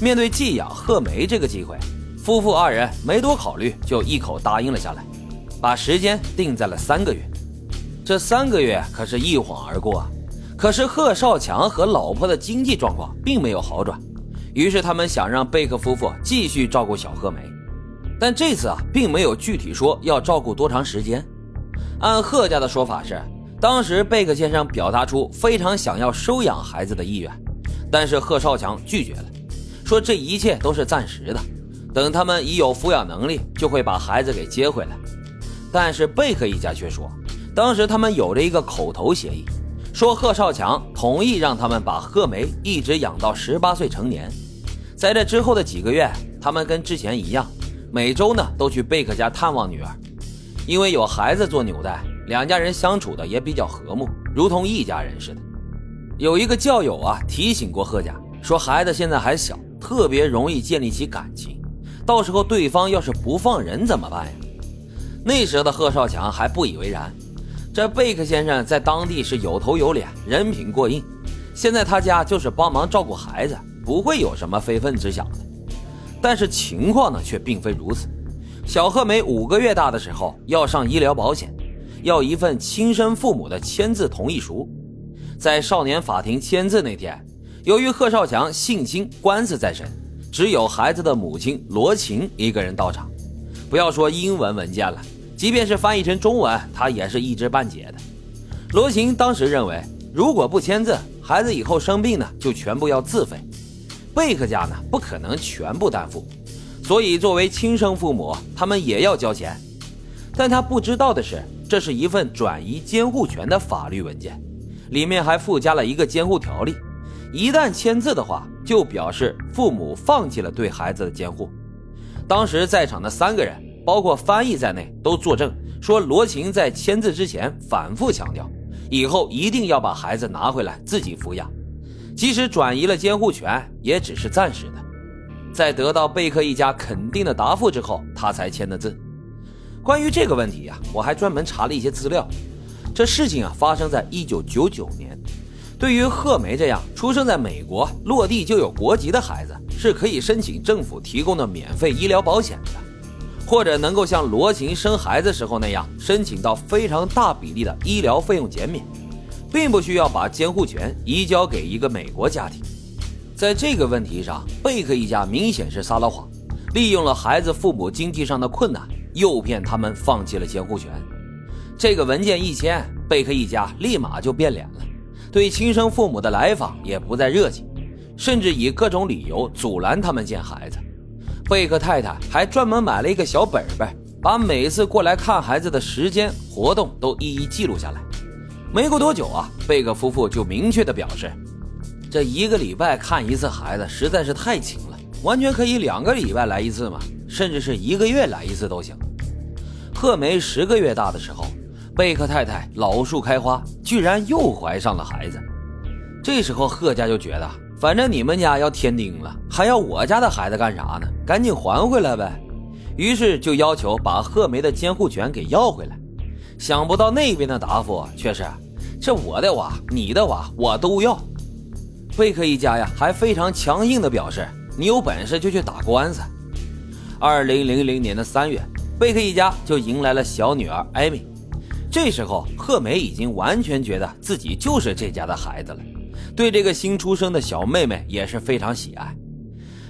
面对寄养贺梅这个机会，夫妇二人没多考虑，就一口答应了下来，把时间定在了三个月。这三个月可是一晃而过啊！可是贺少强和老婆的经济状况并没有好转，于是他们想让贝克夫妇继续照顾小贺梅，但这次啊，并没有具体说要照顾多长时间。按贺家的说法是，当时贝克先生表达出非常想要收养孩子的意愿，但是贺少强拒绝了，说这一切都是暂时的，等他们已有抚养能力，就会把孩子给接回来。但是贝克一家却说，当时他们有着一个口头协议，说贺少强同意让他们把贺梅一直养到十八岁成年，在这之后的几个月，他们跟之前一样，每周呢都去贝克家探望女儿。因为有孩子做纽带，两家人相处的也比较和睦，如同一家人似的。有一个教友啊提醒过贺家，说孩子现在还小，特别容易建立起感情，到时候对方要是不放人怎么办呀？那时的贺少强还不以为然，这贝克先生在当地是有头有脸，人品过硬，现在他家就是帮忙照顾孩子，不会有什么非分之想的。但是情况呢却并非如此。小贺梅五个月大的时候要上医疗保险，要一份亲生父母的签字同意书。在少年法庭签字那天，由于贺少强性侵官司在身，只有孩子的母亲罗琴一个人到场。不要说英文文件了，即便是翻译成中文，他也是一知半解的。罗琴当时认为，如果不签字，孩子以后生病呢就全部要自费，贝克家呢不可能全部担负。所以，作为亲生父母，他们也要交钱。但他不知道的是，这是一份转移监护权的法律文件，里面还附加了一个监护条例。一旦签字的话，就表示父母放弃了对孩子的监护。当时在场的三个人，包括翻译在内，都作证说，罗琴在签字之前反复强调，以后一定要把孩子拿回来自己抚养，即使转移了监护权，也只是暂时的。在得到贝克一家肯定的答复之后，他才签的字。关于这个问题呀，我还专门查了一些资料。这事情啊，发生在一九九九年。对于贺梅这样出生在美国、落地就有国籍的孩子，是可以申请政府提供的免费医疗保险的，或者能够像罗琴生孩子时候那样，申请到非常大比例的医疗费用减免，并不需要把监护权移交给一个美国家庭。在这个问题上，贝克一家明显是撒了谎，利用了孩子父母经济上的困难，诱骗他们放弃了监护权。这个文件一签，贝克一家立马就变脸了，对亲生父母的来访也不再热情，甚至以各种理由阻拦他们见孩子。贝克太太还专门买了一个小本本，把每次过来看孩子的时间、活动都一一记录下来。没过多久啊，贝克夫妇就明确地表示。这一个礼拜看一次孩子实在是太勤了，完全可以两个礼拜来一次嘛，甚至是一个月来一次都行。贺梅十个月大的时候，贝克太太老树开花，居然又怀上了孩子。这时候贺家就觉得，反正你们家要添丁了，还要我家的孩子干啥呢？赶紧还回来呗。于是就要求把贺梅的监护权给要回来。想不到那边的答复却是：这我的娃，你的娃，我都要。贝克一家呀，还非常强硬地表示：“你有本事就去打官司。”二零零零年的三月，贝克一家就迎来了小女儿艾米。这时候，贺梅已经完全觉得自己就是这家的孩子了，对这个新出生的小妹妹也是非常喜爱。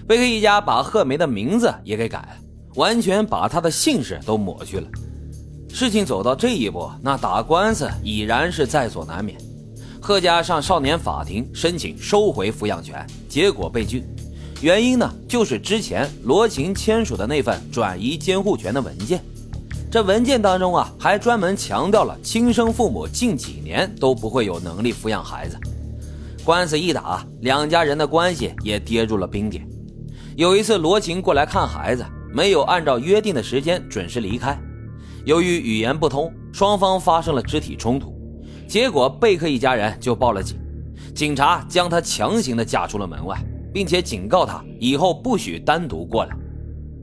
贝克一家把贺梅的名字也给改了，完全把她的姓氏都抹去了。事情走到这一步，那打官司已然是在所难免。贺家上少年法庭申请收回抚养权，结果被拒。原因呢，就是之前罗琴签署的那份转移监护权的文件。这文件当中啊，还专门强调了亲生父母近几年都不会有能力抚养孩子。官司一打，两家人的关系也跌入了冰点。有一次，罗琴过来看孩子，没有按照约定的时间准时离开。由于语言不通，双方发生了肢体冲突。结果贝克一家人就报了警，警察将他强行的架出了门外，并且警告他以后不许单独过来。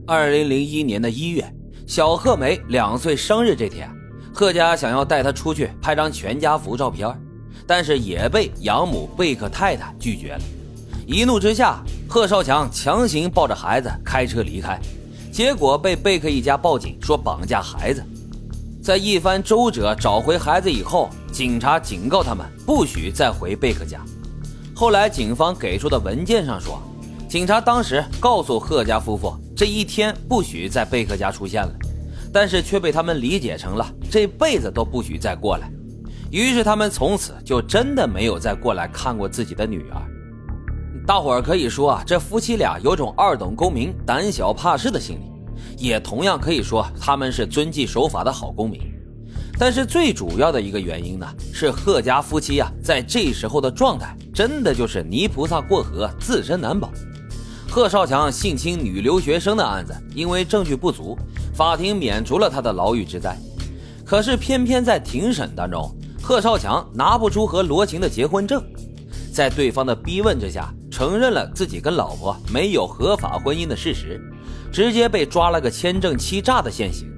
二零零一年的一月，小贺梅两岁生日这天，贺家想要带她出去拍张全家福照片，但是也被养母贝克太太拒绝了。一怒之下，贺少强强行抱着孩子开车离开，结果被贝克一家报警说绑架孩子。在一番周折找回孩子以后，警察警告他们不许再回贝克家。后来警方给出的文件上说，警察当时告诉贺家夫妇这一天不许在贝克家出现了，但是却被他们理解成了这辈子都不许再过来。于是他们从此就真的没有再过来看过自己的女儿。大伙儿可以说啊，这夫妻俩有种二等公民胆小怕事的心理，也同样可以说他们是遵纪守法的好公民。但是最主要的一个原因呢，是贺家夫妻呀，在这时候的状态真的就是泥菩萨过河，自身难保。贺少强性侵女留学生的案子，因为证据不足，法庭免除了他的牢狱之灾。可是偏偏在庭审当中，贺少强拿不出和罗晴的结婚证，在对方的逼问之下。承认了自己跟老婆没有合法婚姻的事实，直接被抓了个签证欺诈的现行。